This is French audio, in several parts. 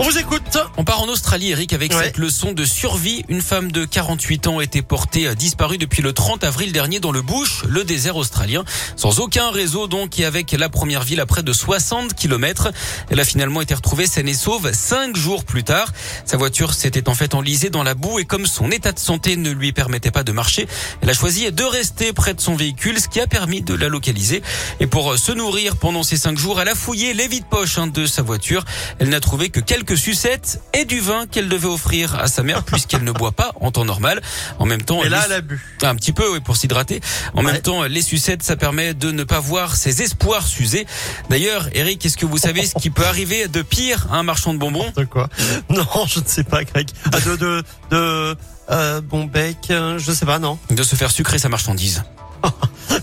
On vous écoute. On part en Australie, Eric, avec Ouais. cette leçon de survie. Une femme de 48 ans a été portée euh, disparue depuis le 30 avril dernier dans le bush, le désert australien, sans aucun réseau donc et avec la première ville à près de 60 kilomètres. Elle a finalement été retrouvée saine et sauve cinq jours plus tard. Sa voiture s'était en fait enlisée dans la boue et comme son état de santé ne lui permettait pas de marcher, elle a choisi de rester près de son véhicule, ce qui a permis de la localiser. Et pour euh, se nourrir pendant ces cinq jours, elle a fouillé les vides-poches hein, de sa voiture. Elle n'a trouvé que quelques sucettes et du vin qu'elle devait offrir à sa mère puisqu'elle ne boit pas en temps normal. En même temps, Et là, les- elle a bu. un petit peu, oui, pour s'hydrater. En Ouais. même temps, les sucettes, ça permet de ne pas voir ses espoirs s'user. D'ailleurs, Eric, est-ce que vous savez ce qui peut arriver de pire à un marchand de bonbons? De quoi? Non, je ne sais pas, Greg. Ah, de, de, de, euh, bon bec, euh, je sais pas, non. De se faire sucrer sa marchandise.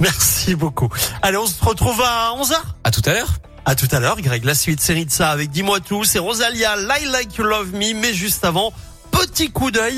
Merci beaucoup. Allez, on se retrouve à 11h. À tout à l'heure. À tout à l'heure, Greg. La suite, série de ça avec Dis-moi tout. C'est Rosalia, Lie Like You Love Me. Mais juste avant, petit coup d'œil.